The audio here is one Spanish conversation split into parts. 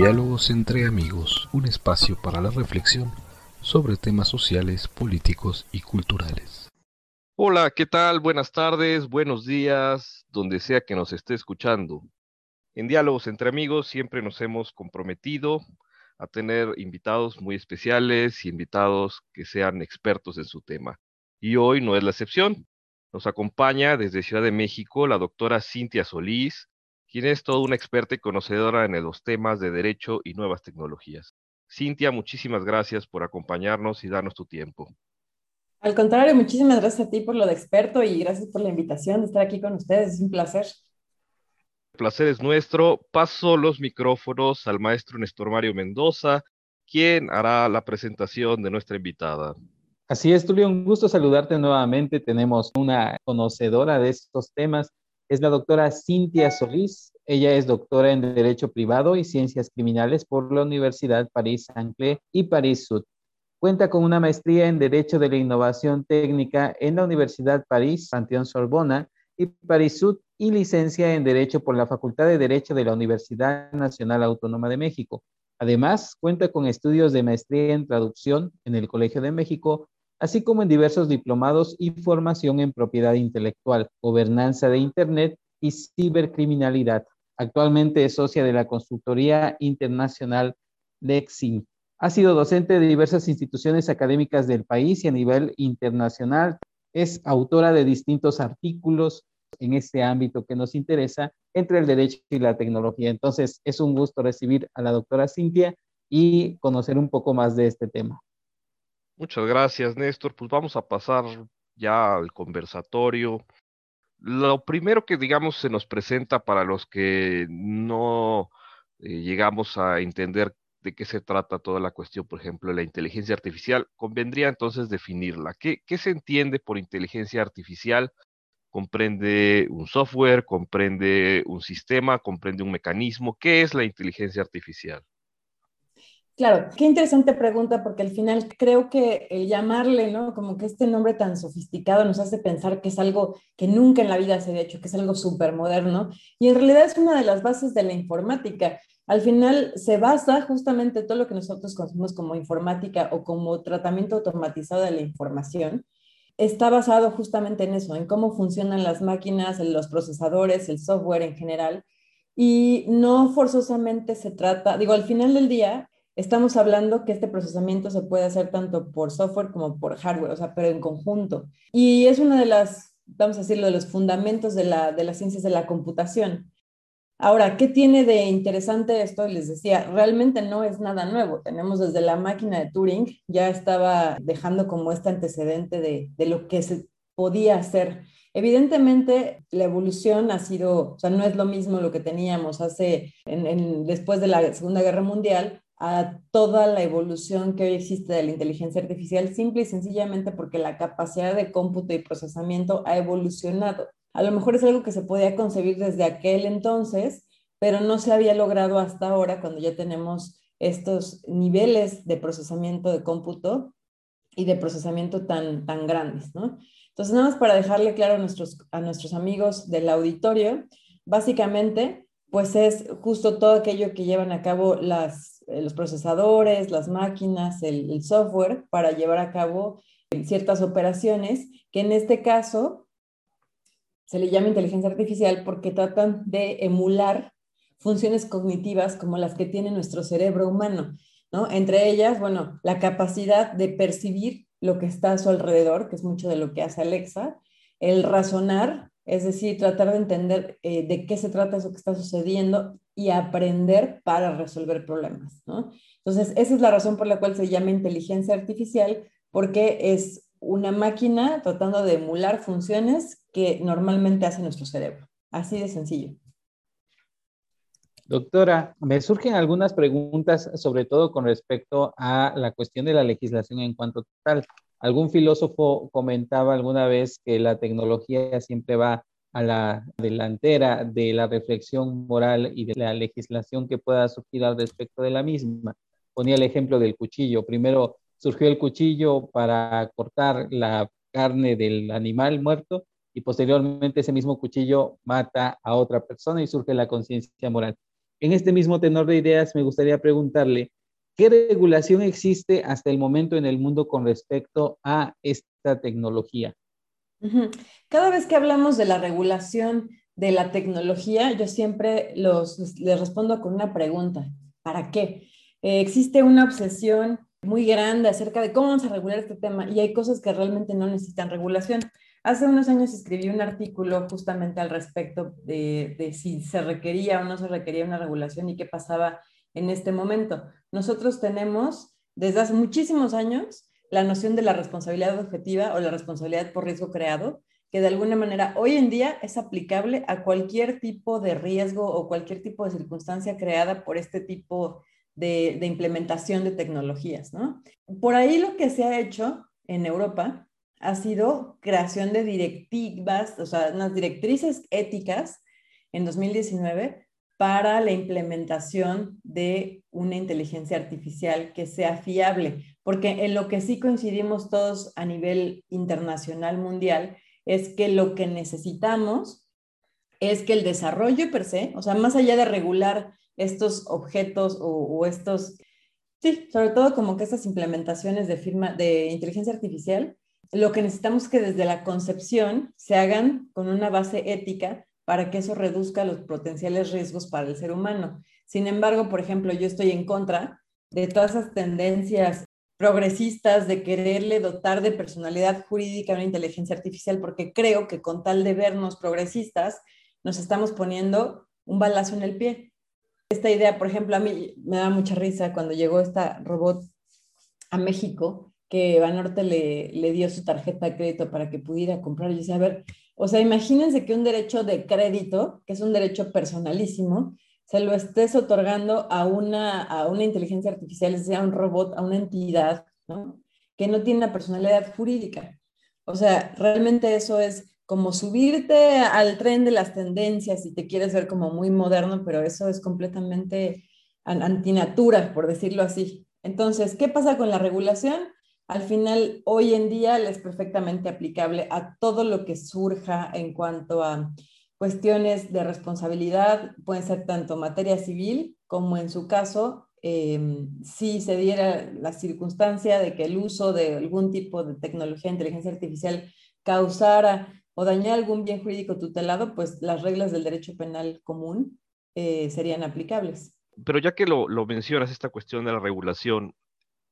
Diálogos entre amigos, un espacio para la reflexión sobre temas sociales, políticos y culturales. Hola, ¿qué tal? Buenas tardes, buenos días, donde sea que nos esté escuchando. En Diálogos entre amigos siempre nos hemos comprometido a tener invitados muy especiales y invitados que sean expertos en su tema. Y hoy no es la excepción. Nos acompaña desde Ciudad de México la doctora Cintia Solís, quien es toda una experta y conocedora en los temas de derecho y nuevas tecnologías. Cintia, muchísimas gracias por acompañarnos y darnos tu tiempo. Al contrario, muchísimas gracias a ti por lo de experto y gracias por la invitación de estar aquí con ustedes. Es un placer. El placer es nuestro. Paso los micrófonos al maestro Néstor Mario Mendoza, quien hará la presentación de nuestra invitada. Así es, Tulio, un gusto saludarte nuevamente. Tenemos una conocedora de estos temas es la doctora Cintia Solís. Ella es doctora en Derecho Privado y Ciencias Criminales por la Universidad París-Saint-Cloud y París-Sud. Cuenta con una maestría en Derecho de la Innovación Técnica en la Universidad París, Panteón Sorbona y París-Sud y licencia en Derecho por la Facultad de Derecho de la Universidad Nacional Autónoma de México. Además, cuenta con estudios de maestría en traducción en el Colegio de México así como en diversos diplomados y formación en propiedad intelectual, gobernanza de Internet y cibercriminalidad. Actualmente es socia de la consultoría internacional Lexing. Ha sido docente de diversas instituciones académicas del país y a nivel internacional. Es autora de distintos artículos en este ámbito que nos interesa entre el derecho y la tecnología. Entonces, es un gusto recibir a la doctora Cintia y conocer un poco más de este tema. Muchas gracias, Néstor. Pues vamos a pasar ya al conversatorio. Lo primero que, digamos, se nos presenta para los que no eh, llegamos a entender de qué se trata toda la cuestión, por ejemplo, de la inteligencia artificial, convendría entonces definirla. ¿Qué, ¿Qué se entiende por inteligencia artificial? comprende un software, comprende un sistema, comprende un mecanismo. ¿Qué es la inteligencia artificial? Claro, qué interesante pregunta porque al final creo que el llamarle, ¿no? Como que este nombre tan sofisticado nos hace pensar que es algo que nunca en la vida se ha hecho, que es algo súper moderno y en realidad es una de las bases de la informática. Al final se basa justamente todo lo que nosotros conocemos como informática o como tratamiento automatizado de la información. Está basado justamente en eso, en cómo funcionan las máquinas, los procesadores, el software en general. Y no forzosamente se trata, digo, al final del día, estamos hablando que este procesamiento se puede hacer tanto por software como por hardware, o sea, pero en conjunto. Y es una de las, vamos a decirlo, de los fundamentos de, la, de las ciencias de la computación. Ahora, ¿qué tiene de interesante esto? Les decía, realmente no es nada nuevo. Tenemos desde la máquina de Turing, ya estaba dejando como este antecedente de, de lo que se podía hacer. Evidentemente, la evolución ha sido, o sea, no es lo mismo lo que teníamos hace, en, después de la Segunda Guerra Mundial, a toda la evolución que hoy existe de la inteligencia artificial, simple y sencillamente porque la capacidad de cómputo y procesamiento ha evolucionado. A lo mejor es algo que se podía concebir desde aquel entonces, pero no se había logrado hasta ahora cuando ya tenemos estos niveles de procesamiento de cómputo y de procesamiento tan, tan grandes, ¿no? Entonces, nada más para dejarle claro a nuestros, a nuestros amigos del auditorio, básicamente, pues es justo todo aquello que llevan a cabo las los procesadores, las máquinas, el, software para llevar a cabo ciertas operaciones que en este caso se le llama inteligencia artificial porque tratan de emular funciones cognitivas como las que tiene nuestro cerebro humano, ¿no? Entre ellas, bueno, la capacidad de percibir lo que está a su alrededor, que es mucho de lo que hace Alexa, el razonar, es decir, tratar de entender eh, de qué se trata eso que está sucediendo y aprender para resolver problemas, ¿no? Entonces, esa es la razón por la cual se llama inteligencia artificial, porque es una máquina tratando de emular funciones que normalmente hace nuestro cerebro. Así de sencillo. Doctora, me surgen algunas preguntas, sobre todo con respecto a la cuestión de la legislación en cuanto tal. Algún filósofo comentaba alguna vez que la tecnología siempre va a la delantera de la reflexión moral y de la legislación que pueda surgir al respecto de la misma. Ponía el ejemplo del cuchillo. Primero surgió el cuchillo para cortar la carne del animal muerto y posteriormente ese mismo cuchillo mata a otra persona y surge la conciencia moral. En este mismo tenor de ideas, me gustaría preguntarle, ¿qué regulación existe hasta el momento en el mundo con respecto a esta tecnología? Cada vez que hablamos de la regulación de la tecnología, yo siempre los, les respondo con una pregunta. ¿Para qué? Eh, existe una obsesión muy grande acerca de cómo vamos a regular este tema y hay cosas que realmente no necesitan regulación. Hace unos años escribí un artículo justamente al respecto de, de, si se requería o no se requería una regulación y qué pasaba en este momento. Nosotros tenemos desde hace muchísimos años la noción de la responsabilidad objetiva o la responsabilidad por riesgo creado, que de alguna manera hoy en día es aplicable a cualquier tipo de riesgo o cualquier tipo de circunstancia creada por este tipo de, implementación de tecnologías. ¿no? Por ahí lo que se ha hecho en Europa ha sido creación de directivas, o sea, unas directrices éticas en 2019 para la implementación de una inteligencia artificial que sea fiable, porque en lo que sí coincidimos todos a nivel internacional, mundial, es que lo que necesitamos es que el desarrollo per se, o sea, más allá de regular estos objetos o, estos, sí, sobre todo como que estas implementaciones de firma de inteligencia artificial, lo que necesitamos es que desde la concepción se hagan con una base ética para que eso reduzca los potenciales riesgos para el ser humano. Sin embargo, por ejemplo, yo estoy en contra de todas esas tendencias progresistas de quererle dotar de personalidad jurídica a una inteligencia artificial, porque creo que con tal de vernos progresistas, nos estamos poniendo un balazo en el pie. Esta idea, por ejemplo, a mí me da mucha risa cuando llegó esta robot a México, que Banorte le, le dio su tarjeta de crédito para que pudiera comprar. Y decía, a ver, o sea, imagínense que un derecho de crédito, que es un derecho personalísimo, se lo estés otorgando a una, a una inteligencia artificial, sea un robot, a una entidad, ¿no? Que no tiene una personalidad jurídica. O sea, realmente eso es como subirte al tren de las tendencias y te quieres ver como muy moderno, pero eso es completamente antinatura, por decirlo así. Entonces, ¿qué pasa con la regulación? al final hoy en día es perfectamente aplicable a todo lo que surja en cuanto a cuestiones de responsabilidad, pueden ser tanto materia civil como en su caso, em, si se diera la circunstancia de que el uso de algún tipo de tecnología de inteligencia artificial causara o dañara algún bien jurídico tutelado, pues las reglas del derecho penal común eh, serían aplicables. Pero ya que lo, lo mencionas, esta cuestión de la regulación,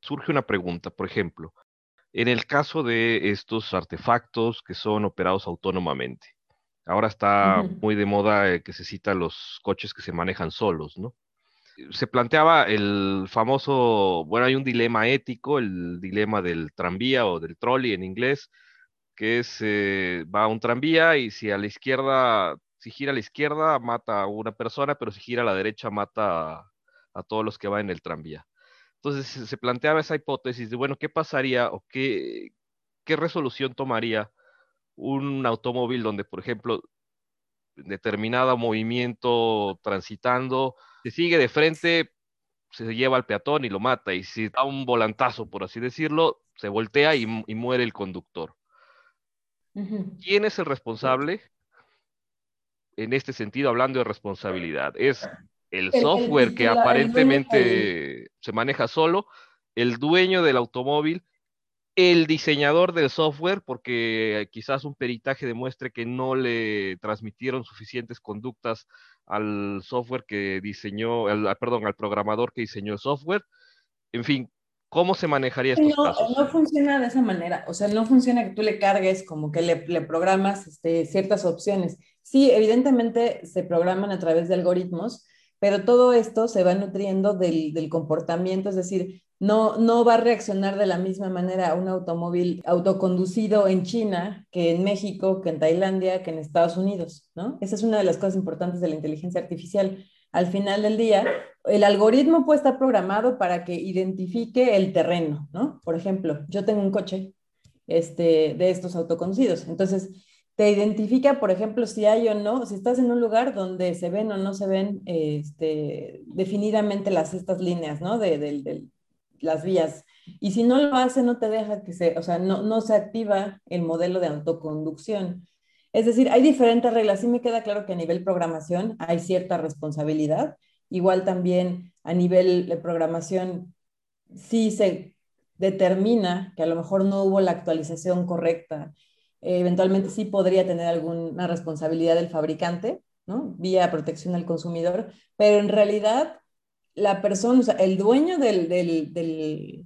surge una pregunta, por ejemplo, en el caso de estos artefactos que son operados autónomamente. Ahora está muy de moda eh, que se cita los coches que se manejan solos, ¿no? Se planteaba el famoso, bueno, hay un dilema ético, el dilema del tranvía o del trolley en inglés, que es, eh, va a un tranvía y si a la izquierda, si gira a la izquierda, mata a una persona, pero si gira a la derecha, mata a todos los que van en el tranvía. Entonces se planteaba esa hipótesis de, bueno, ¿qué pasaría o qué, qué resolución tomaría un automóvil donde, por ejemplo, determinado movimiento transitando, se sigue de frente, se lleva al peatón y lo mata, y si da un volantazo, por así decirlo, se voltea y, muere el conductor. ¿Quién es el responsable? En este sentido, hablando de responsabilidad, ¿es el, software que aparentemente se maneja solo, el dueño del automóvil, el diseñador del software, porque quizás un peritaje demuestre que no le transmitieron suficientes conductas al software que diseñó, perdón, al programador que diseñó el software. En fin, ¿cómo se manejaría estos no, casos? No funciona de esa manera, o sea, no funciona que tú le cargues como que le, le programas este, ciertas opciones. Sí, evidentemente se programan a través de algoritmos, pero todo esto se va nutriendo del, del, comportamiento, es decir, no, no va a reaccionar de la misma manera a un automóvil autoconducido en China que en México, que en Tailandia, que en Estados Unidos, ¿no? Esa es una de las cosas importantes de la inteligencia artificial. Al final del día, el algoritmo puede estar programado para que identifique el terreno, ¿no? Por ejemplo, yo tengo un coche este, de estos autoconducidos, entonces te identifica, por ejemplo, si hay o no, si estás en un lugar donde se ven o no se ven este, definidamente las, estas líneas, ¿no? De, de, las vías. Y si no lo hace, no te deja que se, o sea, no, no se activa el modelo de autoconducción. Es decir, hay diferentes reglas. Sí me queda claro que a nivel programación hay cierta responsabilidad, Igual también a nivel de programación, sí se determina que a lo mejor no hubo la actualización correcta, eventualmente sí podría tener alguna responsabilidad del fabricante, ¿no? Vía protección al consumidor, pero en realidad la persona, o sea, el dueño del, del, del,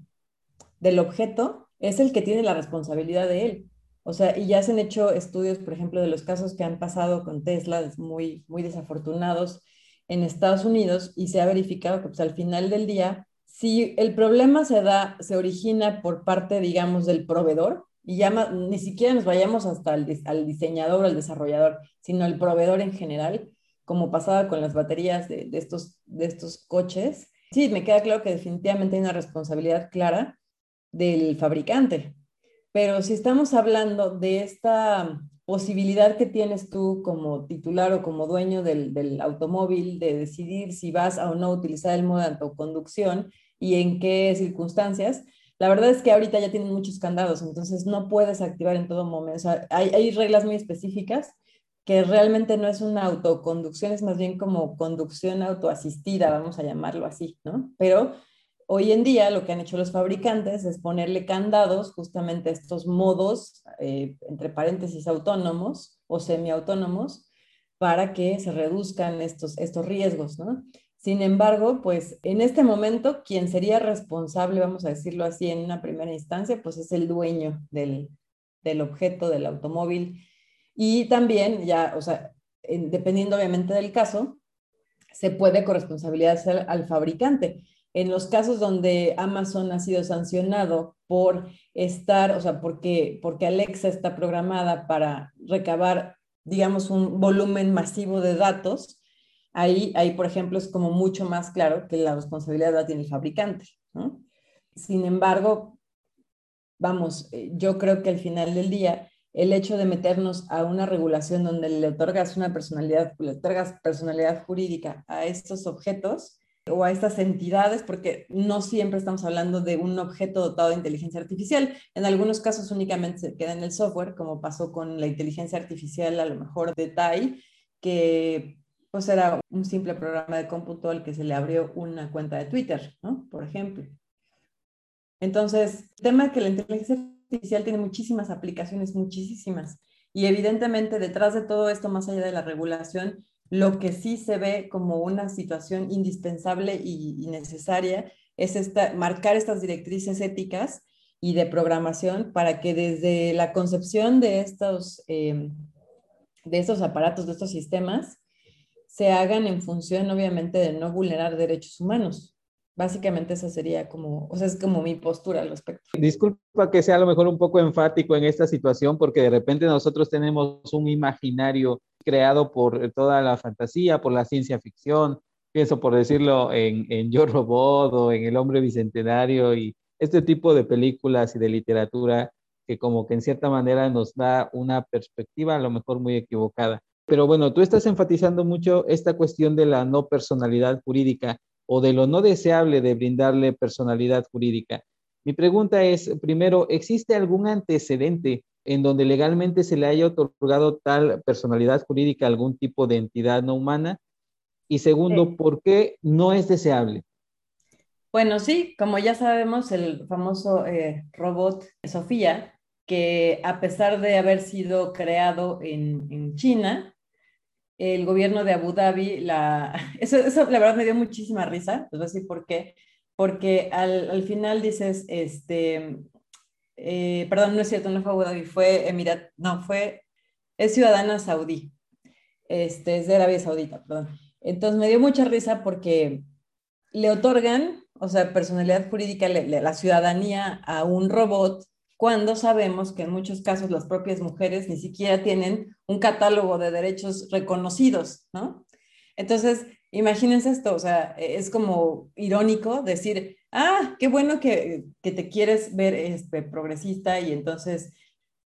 del objeto es el que tiene la responsabilidad de él. O sea, y ya se han hecho estudios, por ejemplo, de los casos que han pasado con Tesla, muy, muy desafortunados en Estados Unidos, y se ha verificado que pues, al final del día, si el problema se da, se origina por parte, digamos, del proveedor, y ya ni siquiera nos vayamos hasta el, al diseñador o al desarrollador, sino el proveedor en general, como pasaba con las baterías de, de, estos, de estos coches, sí, me queda claro que definitivamente hay una responsabilidad clara del fabricante. Pero si estamos hablando de esta posibilidad que tienes tú como titular o como dueño del, del automóvil de decidir si vas a o no utilizar el modo de autoconducción y en qué circunstancias, la verdad es que ahorita ya tienen muchos candados, entonces no puedes activar en todo momento. hay, reglas muy específicas que realmente no es una autoconducción, es más bien como conducción autoasistida, vamos a llamarlo así, ¿no? Pero Hoy en día lo que han hecho los fabricantes es ponerle candados justamente a estos modos, eh, entre paréntesis, autónomos o semiautónomos, para que se reduzcan estos, estos riesgos, ¿no? Sin embargo, pues en este momento, quien sería responsable, vamos a decirlo así, en una primera instancia, pues es el dueño del, del objeto, del automóvil. Y también, ya, o sea, dependiendo obviamente del caso, se puede corresponsabilidad al fabricante en los casos donde Amazon ha sido sancionado por estar, o sea, porque, porque Alexa está programada para recabar, digamos, un volumen masivo de datos, ahí, ahí, por ejemplo, es como mucho más claro que la responsabilidad la tiene el fabricante. Sin embargo, vamos, eh, yo creo que al final del día, el hecho de meternos a una regulación donde le otorgas una personalidad, le otorgas personalidad jurídica a estos objetos, o a estas entidades, porque no siempre estamos hablando de un objeto dotado de inteligencia artificial. En algunos casos únicamente se queda en el software, como pasó con la inteligencia artificial a lo mejor de TAI, que pues era un simple programa de cómputo al que se le abrió una cuenta de Twitter, ¿no? Por ejemplo. Entonces, el tema es que la inteligencia artificial tiene muchísimas aplicaciones, muchísimas. Y evidentemente detrás de todo esto, más allá de la regulación, lo que sí se ve como una situación indispensable y, necesaria es esta, marcar estas directrices éticas y de programación para que desde la concepción de estos, em, de estos aparatos, de estos sistemas, se hagan en función, obviamente, de no vulnerar derechos humanos. Básicamente esa sería como, o sea, es como mi postura al respecto. Disculpa que sea a lo mejor un poco enfático en esta situación, porque de repente nosotros tenemos un imaginario creado por toda la fantasía, por la ciencia ficción, pienso por decirlo en, en Yo Robot o en El Hombre Bicentenario y este tipo de películas y de literatura que como que en cierta manera nos da una perspectiva a lo mejor muy equivocada. Pero bueno, tú estás enfatizando mucho esta cuestión de la no personalidad jurídica o de lo no deseable de brindarle personalidad jurídica. Mi pregunta es, primero, ¿existe algún antecedente en donde legalmente se le haya otorgado tal personalidad jurídica a algún tipo de entidad no humana? Y segundo, ¿por qué no es deseable? Bueno, sí, como ya sabemos, el famoso eh, robot Sofía, que a pesar de haber sido creado en, China, el gobierno de Abu Dhabi, la, eso, eso, la verdad me dio muchísima risa, les voy a decir por qué, porque al, al final dices, este, eh, perdón, no es cierto, no fue Abu Dhabi, fue Emirat, no, fue, es ciudadana saudí, este, es de Arabia Saudita, perdón. Entonces me dio mucha risa porque le otorgan, o sea, personalidad jurídica, la ciudadanía a un robot cuando sabemos que en muchos casos las propias mujeres ni siquiera tienen un catálogo de derechos reconocidos, ¿no? Entonces, imagínense esto, o sea, es como irónico decir, ah, qué bueno que, te quieres ver este, progresista y entonces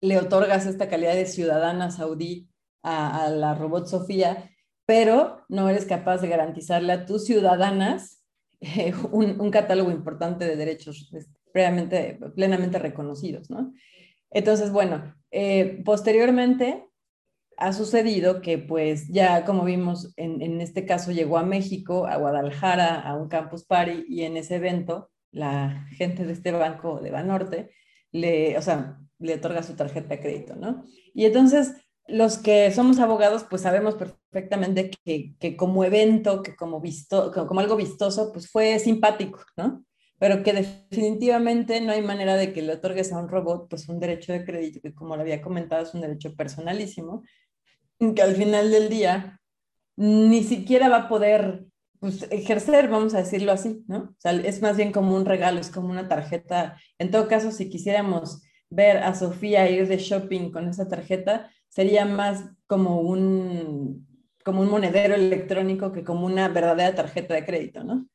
le otorgas esta calidad de ciudadana saudí a, la robot Sofía, pero no eres capaz de garantizarle a tus ciudadanas eh, un, catálogo importante de derechos previamente, plenamente reconocidos, ¿no? Entonces, bueno, eh, posteriormente ha sucedido que pues ya como vimos en, en, este caso llegó a México, a Guadalajara, a un campus party y en ese evento la gente de este banco de Banorte le, o sea, le otorga su tarjeta de crédito, ¿no? Y entonces los que somos abogados pues sabemos perfectamente que, que como evento, que como, visto, como algo vistoso, pues fue simpático, ¿no? Pero que definitivamente no hay manera de que le otorgues a un robot pues un derecho de crédito, que como lo había comentado es un derecho personalísimo, que al final del día ni siquiera va a poder pues, ejercer, vamos a decirlo así, ¿no? Es más bien como un regalo, es como una tarjeta. En todo caso, si quisiéramos ver a Sofía ir de shopping con esa tarjeta, sería más como un, como un monedero electrónico que como una verdadera tarjeta de crédito, ¿no?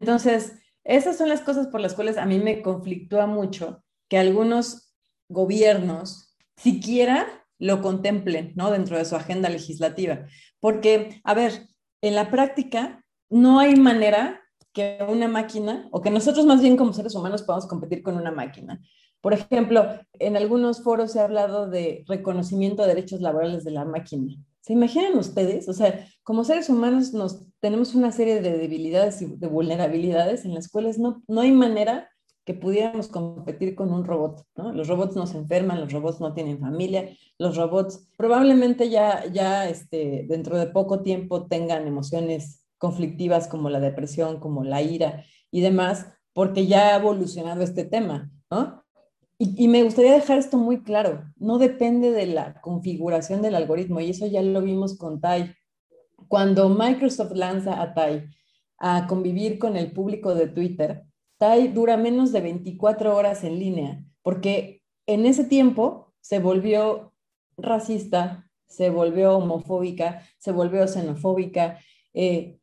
Entonces, esas son las cosas por las cuales a mí me conflictúa mucho que algunos gobiernos siquiera lo contemplen, ¿no? Dentro de su agenda legislativa. Porque, a ver, en la práctica no hay manera que una máquina, o que nosotros más bien como seres humanos podamos competir con una máquina. Por ejemplo, en algunos foros se ha hablado de reconocimiento de derechos laborales de la máquina. ¿Se imaginan ustedes? O sea, como seres humanos nos tenemos una serie de debilidades y de vulnerabilidades en las cuales no, no hay manera que pudiéramos competir con un robot. Los robots no se enferman, los robots no tienen familia, los robots probablemente ya, ya este, dentro de poco tiempo tengan emociones conflictivas como la depresión, como la ira y demás, porque ya ha evolucionado este tema, ¿no? Y, me gustaría dejar esto muy claro, no depende de la configuración del algoritmo, y eso ya lo vimos con Tai. Cuando Microsoft lanza a Tai a convivir con el público de Twitter, Tai dura menos de 24 horas en línea, porque en ese tiempo se volvió racista, se volvió homofóbica, se volvió xenofóbica, eh,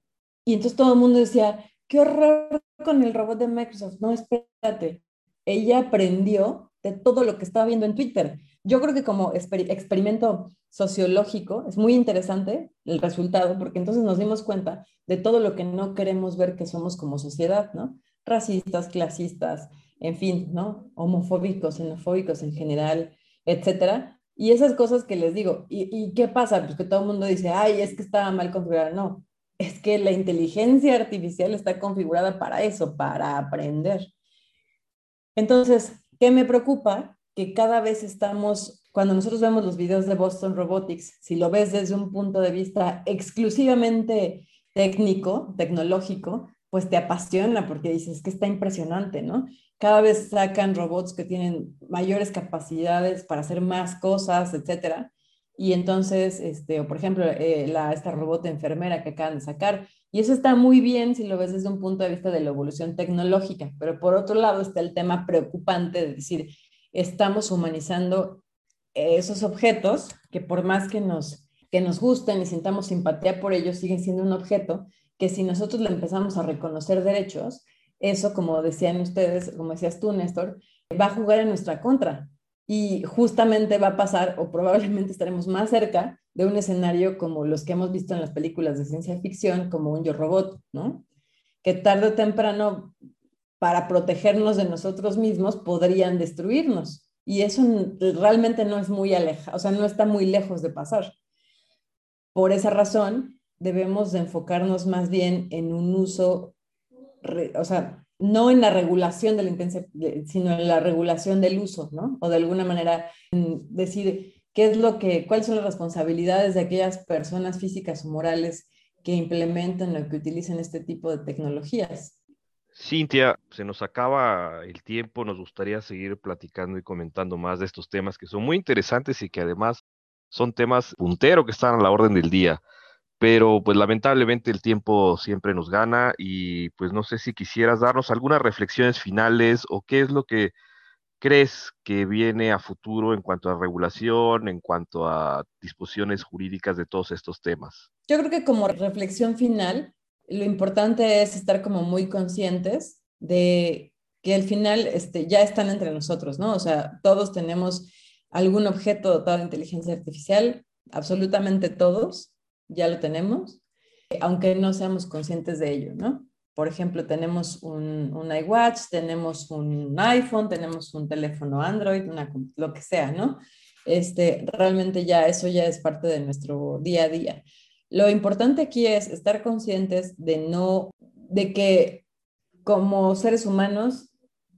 y entonces todo el mundo decía, qué horror con el robot de Microsoft. No, espérate, ella aprendió de todo lo que estaba viendo en Twitter. Yo creo que como experimento sociológico es muy interesante el resultado, porque entonces nos dimos cuenta de todo lo que no queremos ver que somos como sociedad, ¿no? racistas, clasistas, en fin, ¿no? Homofóbicos, xenofóbicos en general, etcétera. Y esas cosas que les digo, ¿y, qué pasa? Pues que todo el mundo dice, ay, es que estaba mal configurada. No, es que la inteligencia artificial está configurada para eso, para aprender. Entonces, ¿qué me preocupa? Que cada vez estamos, cuando nosotros vemos los videos de Boston Robotics, si lo ves desde un punto de vista exclusivamente técnico, tecnológico, pues te apasiona porque dices que está impresionante, ¿no? Cada vez sacan robots que tienen mayores capacidades para hacer más cosas, etcétera. Y entonces, este, o por ejemplo, eh, la, esta robot enfermera que acaban de sacar. Y eso está muy bien si lo ves desde un punto de vista de la evolución tecnológica. Pero por otro lado está el tema preocupante de decir, estamos humanizando esos objetos que por más que nos, que nos gusten y sintamos simpatía por ellos, siguen siendo un objeto que si nosotros le empezamos a reconocer derechos, eso, como decían ustedes, como decías tú, Néstor, va a jugar en nuestra contra. Y justamente va a pasar, o probablemente estaremos más cerca de un escenario como los que hemos visto en las películas de ciencia ficción, como un yo robot, ¿no? Que tarde o temprano, para protegernos de nosotros mismos, podrían destruirnos. Y eso realmente no es muy alejado, o sea, no está muy lejos de pasar. Por esa razón, debemos de enfocarnos más bien en un uso, o sea, no en la regulación de la intensidad, sino en la regulación del uso, ¿no? O de alguna manera decir qué es lo que, cuáles son las responsabilidades de aquellas personas físicas o morales que implementan o que utilizan este tipo de tecnologías. Cintia, se nos acaba el tiempo, nos gustaría seguir platicando y comentando más de estos temas que son muy interesantes y que además son temas puntero que están a la orden del día pero pues lamentablemente el tiempo siempre nos gana y pues no sé si quisieras darnos algunas reflexiones finales o qué es lo que crees que viene a futuro en cuanto a regulación, en cuanto a disposiciones jurídicas de todos estos temas. Yo creo que como reflexión final, lo importante es estar como muy conscientes de que al final este, ya están entre nosotros, ¿no? O sea, todos tenemos algún objeto dotado de inteligencia artificial, absolutamente todos, ya lo tenemos, aunque no seamos conscientes de ello, ¿no? Por ejemplo, tenemos un, un iWatch, tenemos un iPhone, tenemos un teléfono Android, una, lo que sea, ¿no? este, realmente ya eso ya es parte de nuestro día a día. Lo importante aquí es estar conscientes de no, de que como seres humanos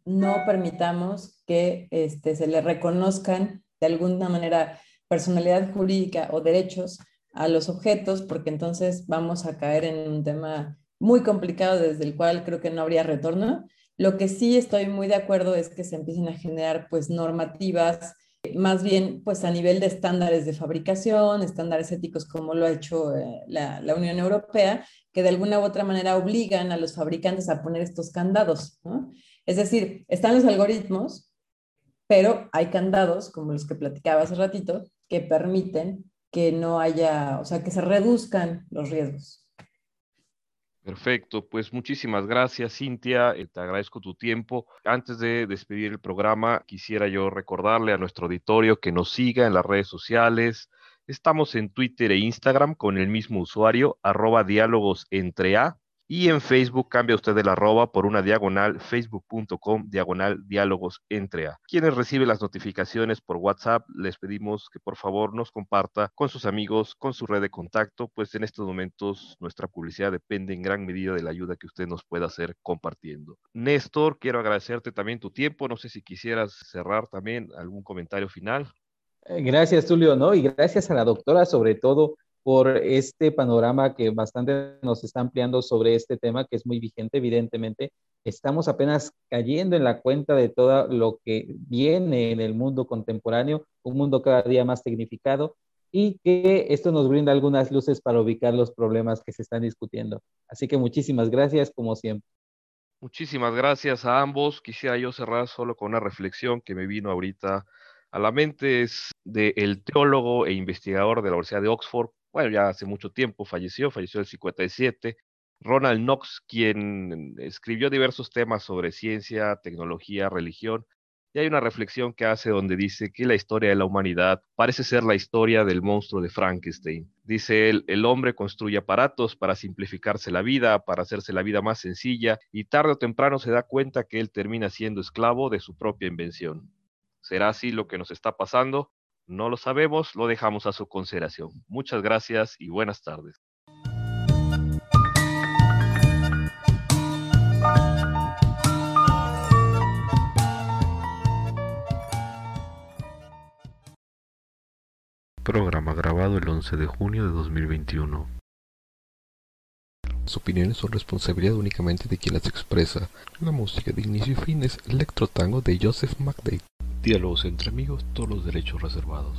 no permitamos que este, se le reconozcan de alguna manera personalidad jurídica o derechos a los objetos, porque entonces vamos a caer en un tema muy complicado desde el cual creo que no habría retorno. Lo que sí estoy muy de acuerdo es que se empiecen a generar pues normativas más bien pues a nivel de estándares de fabricación, estándares éticos como lo ha hecho eh, la, Unión Europea, que de alguna u otra manera obligan a los fabricantes a poner estos candados. Es decir, están los algoritmos, pero hay candados, como los que platicaba hace ratito, que permiten que no haya, o sea, que se reduzcan los riesgos. Perfecto, pues muchísimas gracias Cintia, eh, te agradezco tu tiempo. Antes de despedir el programa, quisiera yo recordarle a nuestro auditorio que nos siga en las redes sociales. Estamos en Twitter e Instagram con el mismo usuario, arroba diálogos entre A. Y en Facebook cambia usted el arroba por una diagonal, facebook.com, diagonal diálogos entre A. Quienes reciben las notificaciones por WhatsApp, les pedimos que por favor nos comparta con sus amigos, con su red de contacto, pues en estos momentos nuestra publicidad depende en gran medida de la ayuda que usted nos pueda hacer compartiendo. Néstor, quiero agradecerte también tu tiempo. No sé si quisieras cerrar también algún comentario final. Eh, gracias, Tulio, ¿no? Y gracias a la doctora, sobre todo, por este panorama que bastante nos está ampliando sobre este tema que es muy vigente, evidentemente. Estamos apenas cayendo en la cuenta de todo lo que viene en el mundo contemporáneo, un mundo cada día más tecnificado y que esto nos brinda algunas luces para ubicar los problemas que se están discutiendo. Así que muchísimas gracias, como siempre. Muchísimas gracias a ambos. Quisiera yo cerrar solo con una reflexión que me vino ahorita a la mente, es del teólogo e investigador de la Universidad de Oxford, bueno, ya hace mucho tiempo falleció, falleció el 57, Ronald Knox, quien escribió diversos temas sobre ciencia, tecnología, religión, y hay una reflexión que hace donde dice que la historia de la humanidad parece ser la historia del monstruo de Frankenstein. Dice él, el hombre construye aparatos para simplificarse la vida, para hacerse la vida más sencilla, y tarde o temprano se da cuenta que él termina siendo esclavo de su propia invención. ¿Será así lo que nos está pasando? No lo sabemos, lo dejamos a su consideración. Muchas gracias y buenas tardes. Programa grabado el 11 de junio de 2021. Las opiniones son responsabilidad únicamente de quien las expresa. La música de inicio y fin es Electro Tango de Joseph McDade. Diálogos entre amigos, todos los derechos reservados.